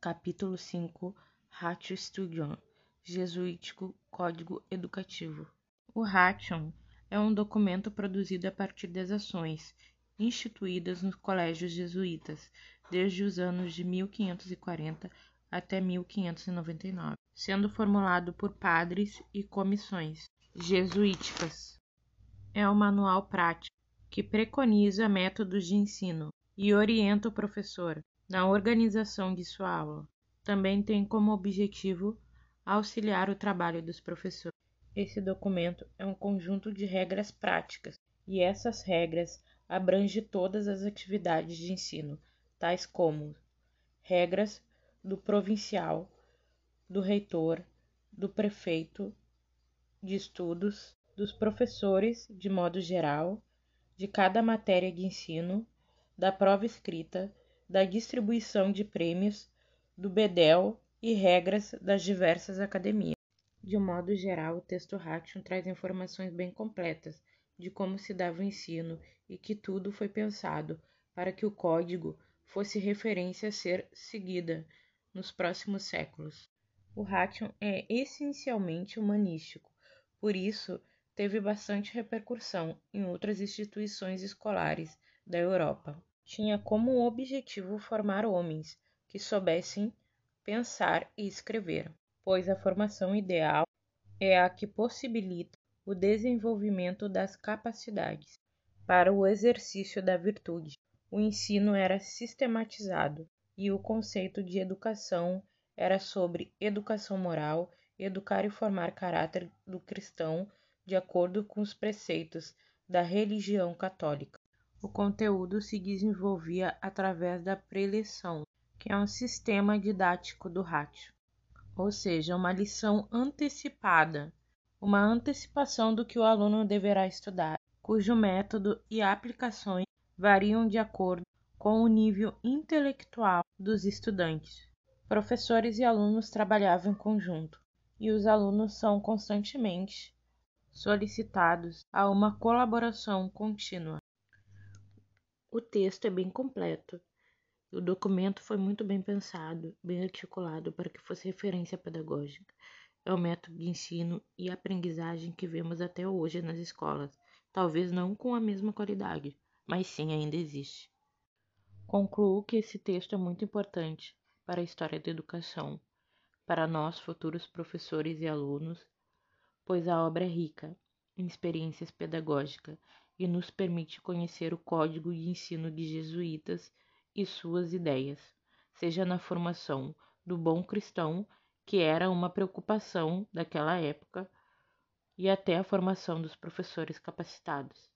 Capítulo 5 Ratio Studiorum Jesuítico Código Educativo O Ration é um documento produzido a partir das ações instituídas nos colégios jesuítas desde os anos de 1540 até 1599, sendo formulado por padres e comissões jesuíticas. É um manual prático que preconiza métodos de ensino e orienta o professor na organização de sua aula. Também tem como objetivo auxiliar o trabalho dos professores. Esse documento é um conjunto de regras práticas e essas regras abrangem todas as atividades de ensino, tais como regras do provincial, do reitor, do prefeito de estudos, dos professores de modo geral, de cada matéria de ensino, da prova escrita, da distribuição de prêmios, do bedel e regras das diversas academias. De um modo geral, o texto Ration traz informações bem completas de como se dava o ensino e que tudo foi pensado para que o código fosse referência a ser seguida nos próximos séculos. O Ration é essencialmente humanístico, por isso teve bastante repercussão em outras instituições escolares da Europa tinha como objetivo formar homens que soubessem pensar e escrever, pois a formação ideal é a que possibilita o desenvolvimento das capacidades para o exercício da virtude. O ensino era sistematizado e o conceito de educação era sobre educação moral, educar e formar caráter do cristão de acordo com os preceitos da religião católica. O conteúdo se desenvolvia através da preleção, que é um sistema didático do rádio, ou seja, uma lição antecipada, uma antecipação do que o aluno deverá estudar, cujo método e aplicações variam de acordo com o nível intelectual dos estudantes. Professores e alunos trabalhavam em conjunto, e os alunos são constantemente solicitados a uma colaboração contínua. O texto é bem completo. O documento foi muito bem pensado, bem articulado para que fosse referência pedagógica. É o método de ensino e aprendizagem que vemos até hoje nas escolas, talvez não com a mesma qualidade, mas sim ainda existe. Concluo que esse texto é muito importante para a história da educação, para nós futuros professores e alunos, pois a obra é rica em experiências pedagógicas e nos permite conhecer o código de ensino de jesuítas e suas ideias, seja na formação do bom cristão, que era uma preocupação daquela época, e até a formação dos professores capacitados.